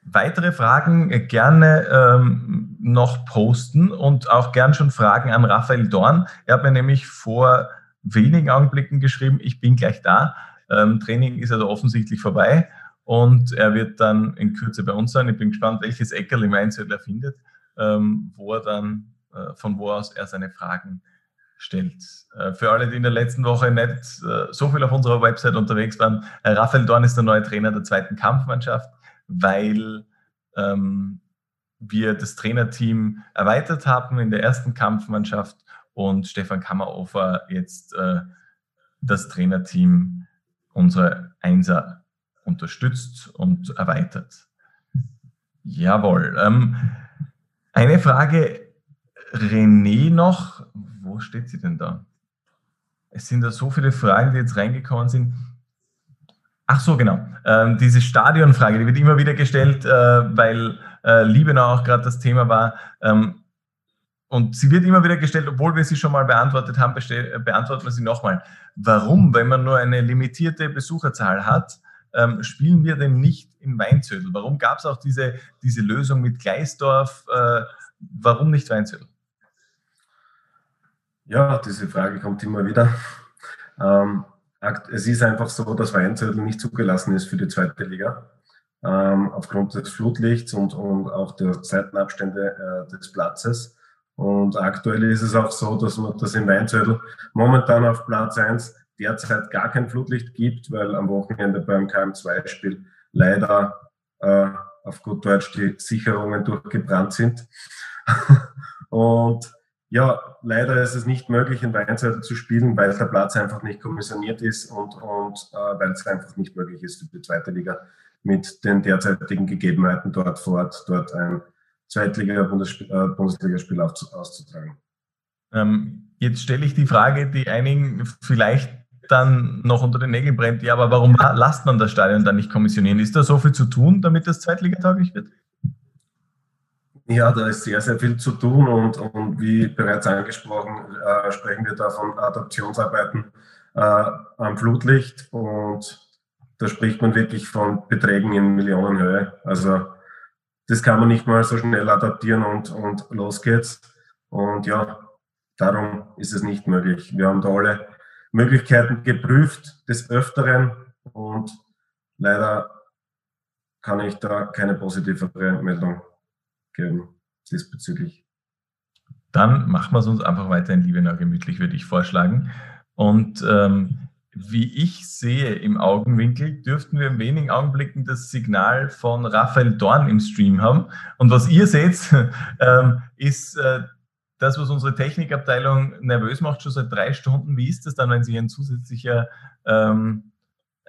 Weitere Fragen äh, gerne ähm, noch posten und auch gern schon Fragen an Raphael Dorn. Er hat mir nämlich vor wenigen Augenblicken geschrieben, ich bin gleich da. Ähm, Training ist also offensichtlich vorbei und er wird dann in Kürze bei uns sein. Ich bin gespannt, welches Eckerl im Einzel er findet, ähm, wo er dann, äh, von wo aus er seine Fragen stellt. Äh, für alle, die in der letzten Woche nicht äh, so viel auf unserer Website unterwegs waren, Raphael Dorn ist der neue Trainer der zweiten Kampfmannschaft, weil ähm, wir das Trainerteam erweitert haben in der ersten Kampfmannschaft und Stefan Kammerofer jetzt äh, das Trainerteam unserer Einser unterstützt und erweitert. Jawohl. Ähm, eine Frage, René noch, wo steht sie denn da? Es sind da so viele Fragen, die jetzt reingekommen sind. Ach so, genau. Ähm, diese Stadionfrage, die wird immer wieder gestellt, äh, weil äh, Liebenau auch gerade das Thema war. Ähm, und sie wird immer wieder gestellt, obwohl wir sie schon mal beantwortet haben, beantworten wir sie nochmal. Warum, wenn man nur eine limitierte Besucherzahl hat, ähm, spielen wir denn nicht in Weinzödel? Warum gab es auch diese, diese Lösung mit Gleisdorf? Äh, warum nicht Weinzödel? Ja, diese Frage kommt immer wieder. Ähm, es ist einfach so, dass Weinzettel nicht zugelassen ist für die zweite Liga. Ähm, aufgrund des Flutlichts und, und auch der Seitenabstände äh, des Platzes. Und aktuell ist es auch so, dass man das in Weinzettel momentan auf Platz 1 derzeit gar kein Flutlicht gibt, weil am Wochenende beim KM2-Spiel leider äh, auf gut Deutsch die Sicherungen durchgebrannt sind. (laughs) und ja, leider ist es nicht möglich, in Weinseite zu spielen, weil der Platz einfach nicht kommissioniert ist und, und äh, weil es einfach nicht möglich ist für die zweite Liga mit den derzeitigen Gegebenheiten dort vor Ort, dort ein Zweitliga-Bundesligaspiel äh, auszutragen. Ähm, jetzt stelle ich die Frage, die einigen vielleicht dann noch unter den Nägeln brennt. Ja, aber warum lasst man das Stadion dann nicht kommissionieren? Ist da so viel zu tun, damit das Zweitligatauglich wird? Ja, da ist sehr, sehr viel zu tun und, und wie bereits angesprochen, äh, sprechen wir da von Adaptionsarbeiten äh, am Flutlicht und da spricht man wirklich von Beträgen in Millionenhöhe. Also das kann man nicht mal so schnell adaptieren und, und los geht's. Und ja, darum ist es nicht möglich. Wir haben da alle Möglichkeiten geprüft des Öfteren und leider kann ich da keine positivere Meldung geben diesbezüglich. Dann machen wir es uns einfach weiter in Liebenau gemütlich, würde ich vorschlagen. Und ähm, wie ich sehe im Augenwinkel, dürften wir in wenigen Augenblicken das Signal von Raphael Dorn im Stream haben. Und was ihr seht, (laughs) ähm, ist äh, das, was unsere Technikabteilung nervös macht, schon seit drei Stunden. Wie ist das dann, wenn sich ein zusätzlicher ähm,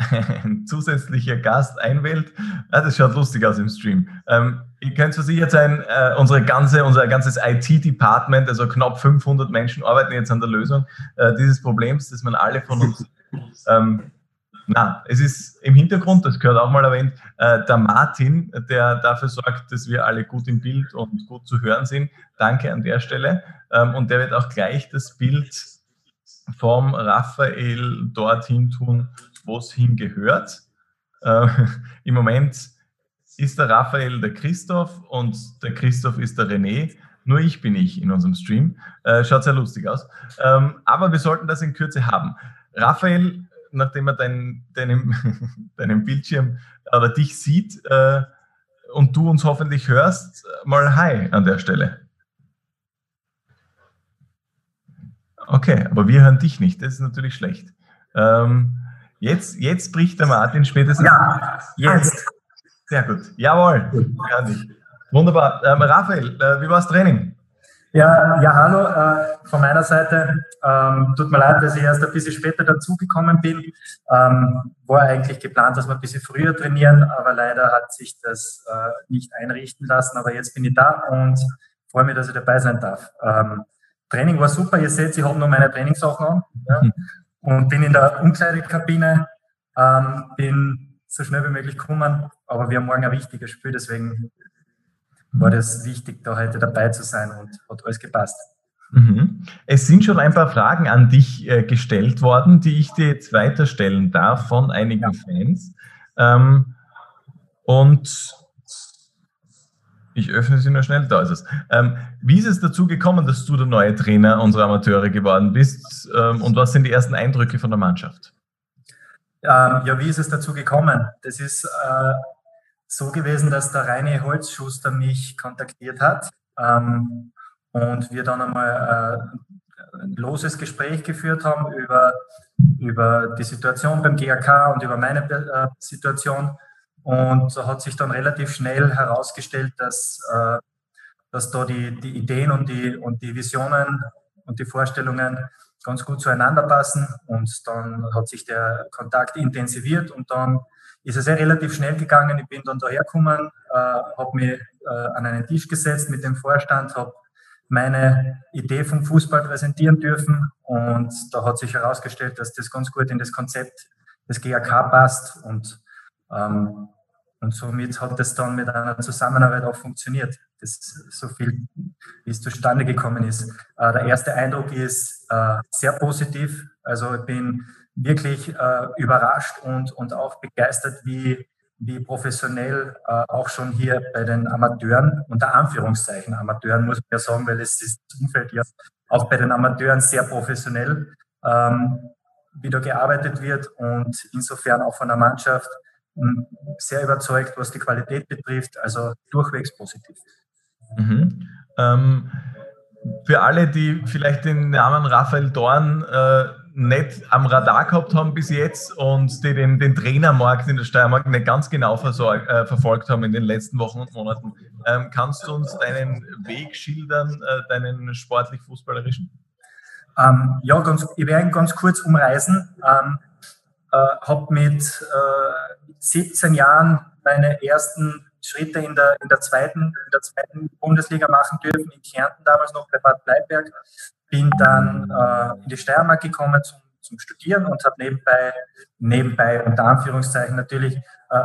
(laughs) ein zusätzlicher Gast einwählt. Ah, das schaut lustig aus im Stream. Ähm, ihr könnt versichert sein, äh, unsere ganze, unser ganzes IT-Department, also knapp 500 Menschen, arbeiten jetzt an der Lösung äh, dieses Problems, dass man alle von uns. (laughs) Ähm, na, es ist im Hintergrund, das gehört auch mal erwähnt, äh, der Martin, der dafür sorgt, dass wir alle gut im Bild und gut zu hören sind. Danke an der Stelle. Ähm, und der wird auch gleich das Bild vom Raphael dorthin tun, wo es hingehört. Äh, (laughs) Im Moment ist der Raphael der Christoph und der Christoph ist der René. Nur ich bin ich in unserem Stream. Äh, schaut sehr lustig aus. Ähm, aber wir sollten das in Kürze haben. Raphael, nachdem er dein, deinem, (laughs) deinen Bildschirm oder dich sieht äh, und du uns hoffentlich hörst, mal Hi an der Stelle. Okay, aber wir hören dich nicht. Das ist natürlich schlecht. Ähm, Jetzt, jetzt bricht der Martin spätestens. Ja, jetzt. Sehr gut. Jawohl. Wunderbar. Ähm, Raphael, äh, wie war das Training? Ja, ja, hallo äh, von meiner Seite. Ähm, tut mir leid, dass ich erst ein bisschen später dazugekommen bin. Ähm, war eigentlich geplant, dass wir ein bisschen früher trainieren, aber leider hat sich das äh, nicht einrichten lassen. Aber jetzt bin ich da und freue mich, dass ich dabei sein darf. Ähm, Training war super. Ihr seht, ich habe noch meine Trainingssachen an ja, mhm. und bin in der Umkleidekabine. Ähm, bin so schnell wie möglich gekommen, aber wir haben morgen ein wichtiges Spiel, deswegen war das wichtig, da heute dabei zu sein und hat alles gepasst. Mhm. Es sind schon ein paar Fragen an dich äh, gestellt worden, die ich dir jetzt weiterstellen darf von einigen ja. Fans. Ähm, und ich öffne sie nur schnell, da ist es. Ähm, wie ist es dazu gekommen, dass du der neue Trainer unserer Amateure geworden bist? Ähm, und was sind die ersten Eindrücke von der Mannschaft? Ja, wie ist es dazu gekommen? Das ist äh, so gewesen, dass der Reine Holzschuster mich kontaktiert hat ähm, und wir dann einmal äh, ein loses Gespräch geführt haben über, über die Situation beim GAK und über meine äh, Situation. Und da hat sich dann relativ schnell herausgestellt, dass, äh, dass da die, die Ideen und die, und die Visionen und die Vorstellungen ganz gut zueinander passen. Und dann hat sich der Kontakt intensiviert und dann ist es ja relativ schnell gegangen. Ich bin dann dahergekommen, äh, habe mich äh, an einen Tisch gesetzt mit dem Vorstand, habe meine Idee vom Fußball präsentieren dürfen und da hat sich herausgestellt, dass das ganz gut in das Konzept des GAK passt und, ähm, und somit hat das dann mit einer Zusammenarbeit auch funktioniert. Das so viel, wie es zustande gekommen ist. Äh, der erste Eindruck ist äh, sehr positiv. Also ich bin wirklich äh, überrascht und, und auch begeistert, wie, wie professionell äh, auch schon hier bei den Amateuren, unter Anführungszeichen Amateuren muss man ja sagen, weil es ist das Umfeld ja auch bei den Amateuren sehr professionell, ähm, wie da gearbeitet wird und insofern auch von der Mannschaft hm, sehr überzeugt, was die Qualität betrifft, also durchwegs positiv. Mhm. Ähm, für alle, die vielleicht den Namen Raphael Dorn äh, nicht am Radar gehabt haben bis jetzt und die den, den Trainermarkt in der Steiermark nicht ganz genau versorg, äh, verfolgt haben in den letzten Wochen und Monaten. Ähm, kannst du uns deinen Weg schildern, äh, deinen sportlich-fußballerischen? Ähm, ja, ganz, ich werde ihn ganz kurz umreißen. Ähm, äh, habe mit 17 äh, Jahren meine ersten Schritte in der, in der, zweiten, in der zweiten Bundesliga machen dürfen, in Kärnten damals noch bei Bad Bleiberg bin dann äh, in die Steiermark gekommen zum, zum Studieren und habe nebenbei, nebenbei unter Anführungszeichen natürlich, äh,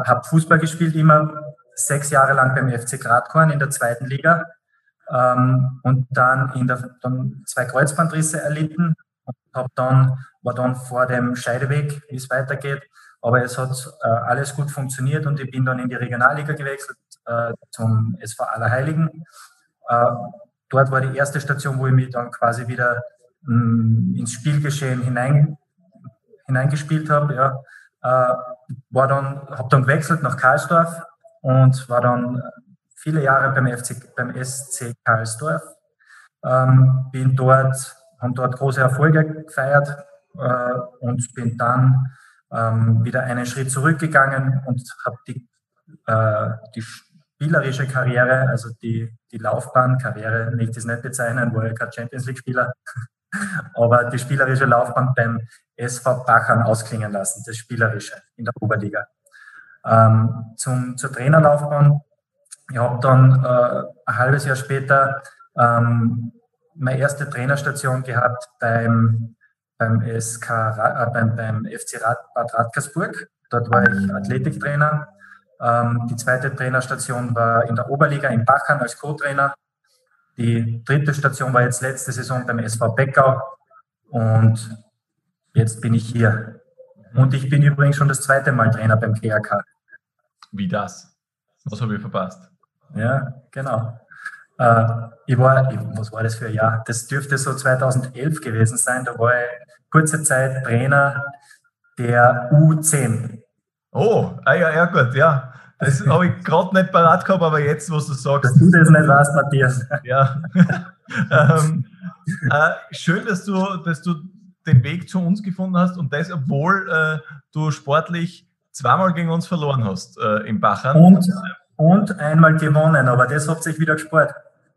habe Fußball gespielt, immer sechs Jahre lang beim FC Gradkorn in der zweiten Liga ähm, und dann, in der, dann zwei Kreuzbandrisse erlitten und hab dann, war dann vor dem Scheideweg, wie es weitergeht. Aber es hat äh, alles gut funktioniert und ich bin dann in die Regionalliga gewechselt äh, zum SV Allerheiligen. Dort war die erste Station, wo ich mich dann quasi wieder mh, mm, ins Spielgeschehen hinein, hineingespielt habe. Ja. Äh, war dann, habe dann gewechselt nach Karlsdorf und war dann viele Jahre beim, FC, beim SC Karlsdorf. Ähm, bin dort, haben dort große Erfolge gefeiert äh, und bin dann ähm, wieder einen Schritt zurückgegangen und habe die, äh, die spielerische Karriere, also die, die Laufbahnkarriere, möchte ich es nicht bezeichnen, war ja kein Champions League-Spieler, (laughs) aber die spielerische Laufbahn beim SV Bachern ausklingen lassen, das Spielerische in der Oberliga. Ähm, zum, zur Trainerlaufbahn, ich habe dann äh, ein halbes Jahr später ähm, meine erste Trainerstation gehabt beim, beim, SK, äh, beim, beim FC Bad Radkersburg. Dort war ich Athletiktrainer die zweite Trainerstation war in der Oberliga in Bachern als Co-Trainer. Die dritte Station war jetzt letzte Saison beim SV Beckau und jetzt bin ich hier. Und ich bin übrigens schon das zweite Mal Trainer beim GAK. Wie das? Was habe ich verpasst? Ja, genau. Äh, ich war, ich, was war das für ein Jahr? Das dürfte so 2011 gewesen sein. Da war ich kurze Zeit Trainer der U10. Oh, ah ja, ja gut, ja. Das (laughs) habe ich gerade nicht parat gehabt, aber jetzt, was du sagst. Dass du das nicht weißt, Matthias. Ja. (laughs) ähm, äh, schön, dass du, dass du den Weg zu uns gefunden hast und das, obwohl äh, du sportlich zweimal gegen uns verloren hast äh, im Bachern. Und, und einmal gewonnen, aber das habt ihr wieder gespart.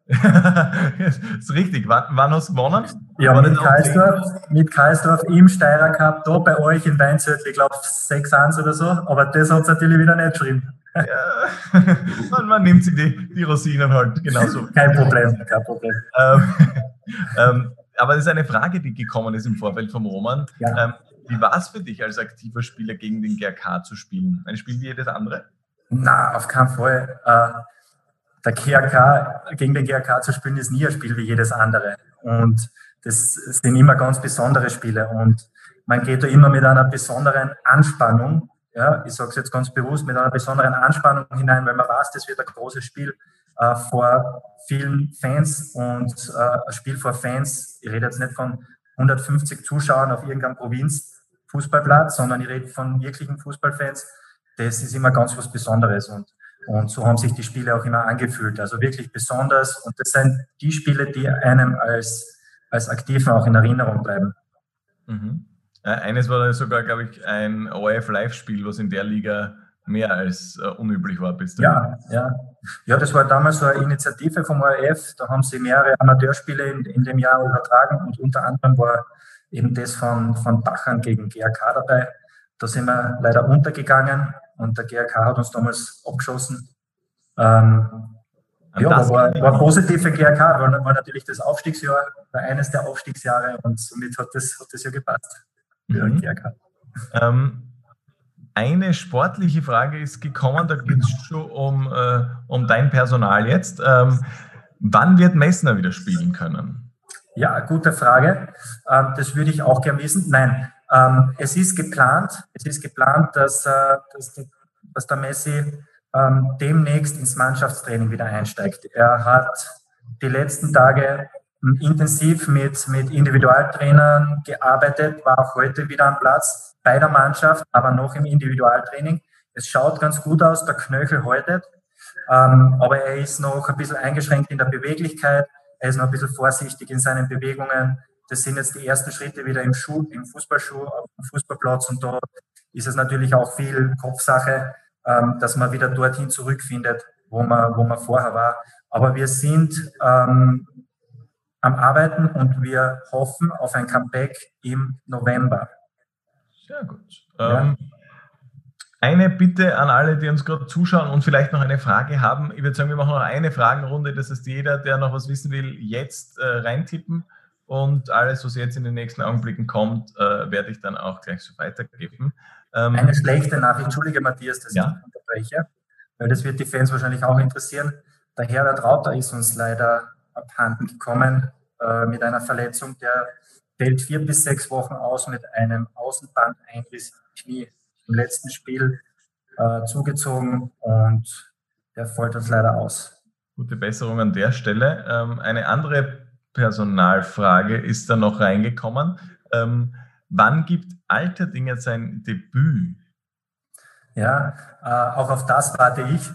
(laughs) ist richtig. Wann, wann hast du gewonnen? Ja, mit Karlsdorf, mit Karlsdorf im Steirer Cup, da bei euch in Weinzürtel, ich glaube 6-1 oder so, aber das hat es natürlich wieder nicht geschrieben. Ja, (laughs) man, man, nimmt sich die, die Rosinen halt genauso. Kein Problem, kein Problem. Ähm, (laughs) ähm, aber das ist eine Frage, die gekommen ist im Vorfeld vom Roman. Ja. Ähm, wie war es für dich als aktiver Spieler gegen den GRK zu spielen? Ein Spiel wie jedes andere? Na, auf keinen Fall. Äh, der GRK, gegen den GRK zu spielen, ist nie ein Spiel wie jedes andere. Und das sind immer ganz besondere Spiele. Und man geht da immer mit einer besonderen Anspannung, ja, ich sage es jetzt ganz bewusst, mit einer besonderen Anspannung hinein, weil man weiß, das wird ein großes Spiel äh, vor vielen Fans und äh, ein Spiel vor Fans. Ich rede jetzt nicht von 150 Zuschauern auf irgendeinem Provinz-Fußballplatz, sondern ich rede von wirklichen Fußballfans. Das ist immer ganz was Besonderes und und so haben sich die Spiele auch immer angefühlt. Also wirklich besonders. Und das sind die Spiele, die einem als, als Aktiven auch in Erinnerung bleiben. Mhm. Eines war sogar, glaube ich, ein ORF-Live-Spiel, was in der Liga mehr als uh, unüblich war bis dahin. Ja, ja. ja, das war damals so eine Initiative vom ORF. Da haben sie mehrere Amateurspiele in, in dem Jahr übertragen und unter anderem war eben das von, von Bachern gegen GRK dabei. Da sind wir leider untergegangen und der GRK hat uns damals abgeschossen. Ähm, ja, das war, war positiv für GRK, war, war natürlich das Aufstiegsjahr, war eines der Aufstiegsjahre und somit hat das, hat das ja gepasst für mhm. GRK. Ähm, eine sportliche Frage ist gekommen, da geht es schon um, äh, um dein Personal jetzt. Ähm, wann wird Messner wieder spielen können? Ja, gute Frage. Ähm, das würde ich auch gerne wissen. Nein, ähm, es ist geplant, es ist geplant, dass, äh, dass, dass der Messi ähm, demnächst ins Mannschaftstraining wieder einsteigt. Er hat die letzten Tage intensiv mit, mit Individualtrainern gearbeitet, war auch heute wieder am Platz bei der Mannschaft, aber noch im Individualtraining. Es schaut ganz gut aus, der Knöchel haltet, ähm, aber er ist noch ein bisschen eingeschränkt in der Beweglichkeit, er ist noch ein bisschen vorsichtig in seinen Bewegungen. Das sind jetzt die ersten Schritte wieder im Schuh, im Fußballschuh, auf dem Fußballplatz und da ist es natürlich auch viel Kopfsache, ähm, dass man wieder dorthin zurückfindet, wo man, wo man vorher war. Aber wir sind ähm, am Arbeiten und wir hoffen auf ein Comeback im November. Sehr gut. Ja. Ähm, eine Bitte an alle, die uns gerade zuschauen und vielleicht noch eine Frage haben. Ich würde sagen, wir machen noch eine Fragenrunde. Das heißt, jeder, der noch was wissen will, jetzt äh, reintippen. Und alles, was jetzt in den nächsten Augenblicken kommt, äh, werde ich dann auch gleich so weitergeben. Ähm, Eine schlechte Nachricht, entschuldige Matthias, dass ja? ich unterbreche, weil das wird die Fans wahrscheinlich auch interessieren. Der Herr der Trauter ist uns leider abhanden gekommen äh, mit einer Verletzung. Der fällt vier bis sechs Wochen aus mit einem Außenbandeinriss im Knie im letzten Spiel äh, zugezogen und der fällt uns leider aus. Gute Besserung an der Stelle. Ähm, eine andere Personalfrage ist da noch reingekommen. Ähm, wann gibt Alterding sein Debüt? Ja, äh, auch auf das warte ich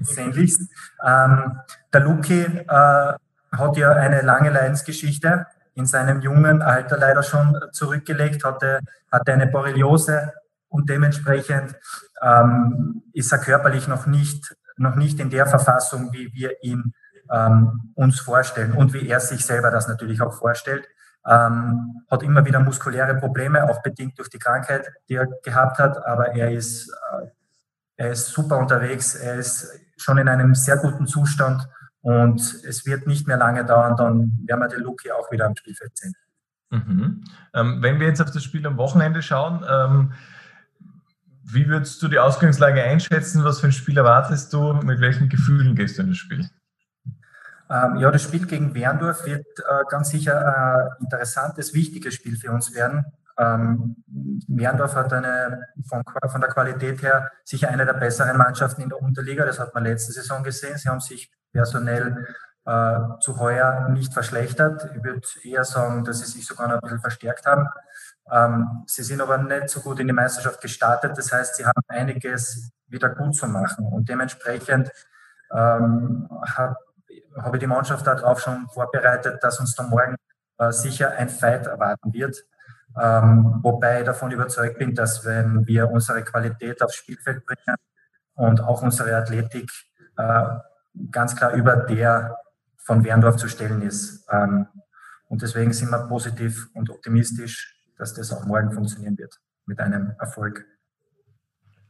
(laughs) sehnlichst. Ähm, der Luki äh, hat ja eine lange Leidensgeschichte in seinem jungen Alter leider schon zurückgelegt, hatte, hatte eine Borreliose und dementsprechend ähm, ist er körperlich noch nicht, noch nicht in der Verfassung, wie wir ihn ähm, uns vorstellen und wie er sich selber das natürlich auch vorstellt. Ähm, hat immer wieder muskuläre Probleme, auch bedingt durch die Krankheit, die er gehabt hat, aber er ist, äh, er ist super unterwegs, er ist schon in einem sehr guten Zustand und es wird nicht mehr lange dauern, dann werden wir den Luki auch wieder am Spielfeld sehen. Mhm. Ähm, wenn wir jetzt auf das Spiel am Wochenende schauen, ähm, wie würdest du die Ausgangslage einschätzen? Was für ein Spiel erwartest du? Mit welchen Gefühlen gehst du in das Spiel? Ähm, ja, das Spiel gegen Werndorf wird äh, ganz sicher ein interessantes, wichtiges Spiel für uns werden. Ähm, Werndorf hat eine, von, von, der Qualität her sicher eine der besseren Mannschaften in der Unterliga. Das hat man letzte Saison gesehen. Sie haben sich personell äh, zu heuer nicht verschlechtert. Ich würde eher sagen, dass sie sich sogar noch ein bisschen verstärkt haben. Ähm, sie sind aber nicht so gut in die Meisterschaft gestartet. Das heißt, sie haben einiges wieder gut zu machen. Und dementsprechend ähm, hat habe die Mannschaft darauf schon vorbereitet, dass uns da morgen äh, sicher ein Fight erwarten wird. Ähm, wobei ich davon überzeugt bin, dass wenn wir unsere Qualität aufs Spielfeld bringen und auch unsere Athletik äh, ganz klar über der von Werndorf zu stellen ist. Ähm, und deswegen sind wir positiv und optimistisch, dass das auch morgen funktionieren wird mit einem Erfolg.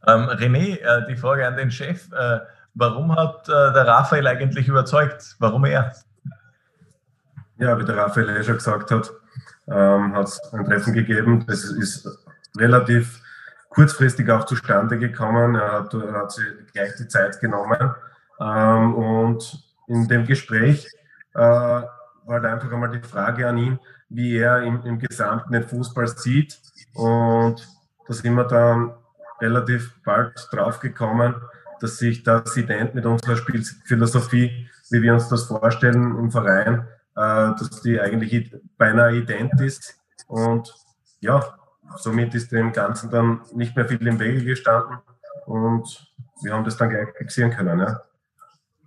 Ähm, René, äh, die Frage an den Chef. Äh, warum hat äh, der Raphael eigentlich überzeugt? Warum er? Ja, wie der Raphael eh schon gesagt hat, ähm, hat es ein Treffen gegeben. Das ist relativ kurzfristig auch zustande gekommen. Er hat, er hat sich gleich die Zeit genommen. Ähm, und in dem Gespräch äh, war halt einfach einmal die Frage an ihn, wie er im, im Gesamten den Fußball sieht. Und da sind wir dann relativ bald draufgekommen, dass sich das ident mit unserer Spielphilosophie, wie wir uns das vorstellen im Verein, äh, dass die eigentlich beinahe ident ist. Und ja, somit ist dem Ganzen dann nicht mehr viel im Wege gestanden und wir haben das dann gleich fixieren können. Ja.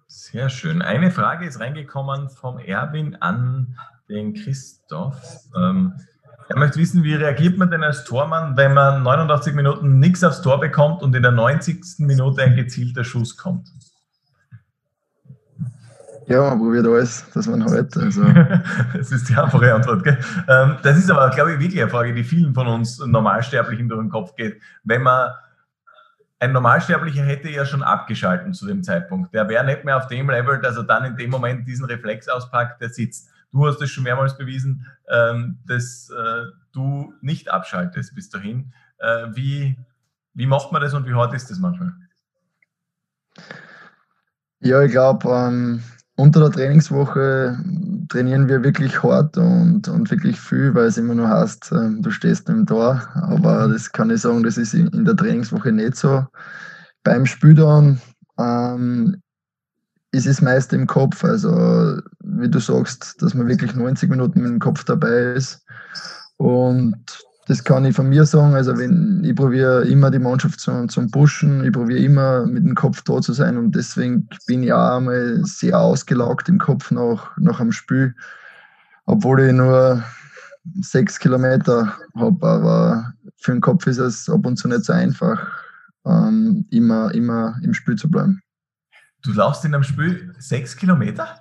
Sehr schön. Eine Frage ist reingekommen vom Erwin an den Christoph. Ähm, er möchte wissen, wie reagiert man denn als Tormann, wenn man 89 Minuten nichts aufs Tor bekommt und in der 90. Minute ein gezielter Schuss kommt? Ja, man probiert alles, dass man halt. Also. (laughs) das ist die einfache Antwort. Gell? Ähm, das ist aber, glaube ich, wirklich eine Frage, die vielen von uns Normalsterblichen durch den Kopf geht. Wenn man ein Normalsterblicher hätte ja schon abgeschalten zu dem Zeitpunkt. Der wäre nicht mehr auf dem Level, dass er dann in dem Moment diesen Reflex auspackt, der sitzt. Du hast es schon mehrmals bewiesen, ähm, dass äh, du nicht abschaltest bis dahin. Äh, wie, wie macht man das und wie hart ist das manchmal? Ja, ich glaube, ähm, unter der Trainingswoche trainieren wir wirklich hart und, und wirklich viel, weil es immer nur heißt, ähm, du stehst im Tor. Aber das kann ich sagen, das ist in der Trainingswoche nicht so. Beim Spiel dann ähm, ist es meist im Kopf. Also, wie du sagst, dass man wirklich 90 Minuten mit dem Kopf dabei ist. Und das kann ich von mir sagen. Also wenn ich probiere immer die Mannschaft zu, zum Pushen, ich probiere immer mit dem Kopf da zu sein und deswegen bin ich auch einmal sehr ausgelaugt im Kopf nach, nach einem Spiel, obwohl ich nur sechs Kilometer habe. Aber für den Kopf ist es ab und zu nicht so einfach, ähm, immer, immer im Spiel zu bleiben. Du laufst in einem Spiel sechs Kilometer?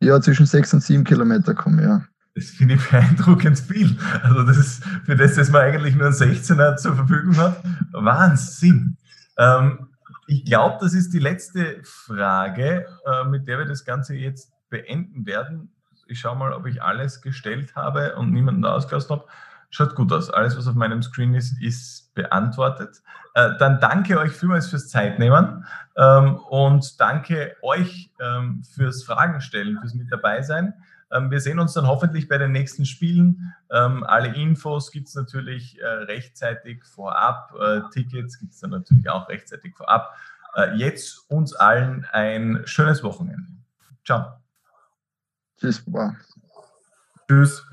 Ja, zwischen sechs und sieben Kilometer komme ich, ja. Das finde ich beeindruckend viel. Also das ist für das, dass man eigentlich nur ein 16er zur Verfügung hat, Wahnsinn. Ähm, ich glaube, das ist die letzte Frage, äh, mit der wir das Ganze jetzt beenden werden. Ich schaue mal, ob ich alles gestellt habe und niemanden ausgelassen habe. Schaut gut aus. Alles, was auf meinem Screen ist, ist beantwortet. Äh, dann danke euch vielmals fürs Zeitnehmen ähm, und danke euch ähm, fürs Fragen stellen, fürs Mit dabei sein. Ähm, wir sehen uns dann hoffentlich bei den nächsten Spielen. Alle Infos gibt es natürlich äh, rechtzeitig vorab. Äh, Tickets gibt es dann natürlich auch rechtzeitig vorab. Jetzt uns allen ein schönes Wochenende. Ciao. Tschüss, Baba. Tschüss.